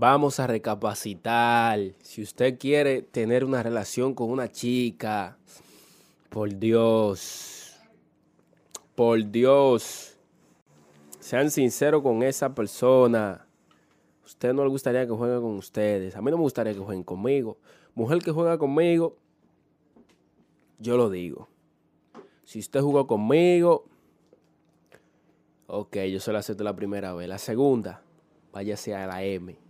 Vamos a recapacitar. Si usted quiere tener una relación con una chica, por Dios, por Dios, sean sinceros con esa persona. Usted no le gustaría que juegue con ustedes. A mí no me gustaría que jueguen conmigo. Mujer que juega conmigo, yo lo digo. Si usted jugó conmigo, ok, yo se lo acepto la primera vez. La segunda, váyase a la M.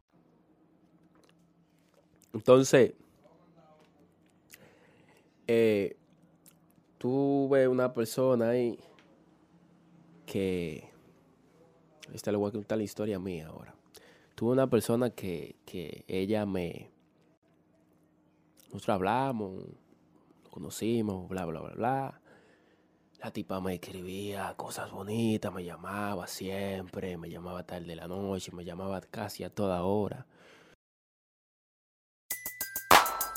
Entonces, eh, tuve una persona ahí que. Esta le voy a contar la historia mía ahora. Tuve una persona que, que ella me. Nosotros hablamos, nos conocimos, bla, bla, bla, bla. La tipa me escribía cosas bonitas, me llamaba siempre, me llamaba tarde de la noche, me llamaba casi a toda hora.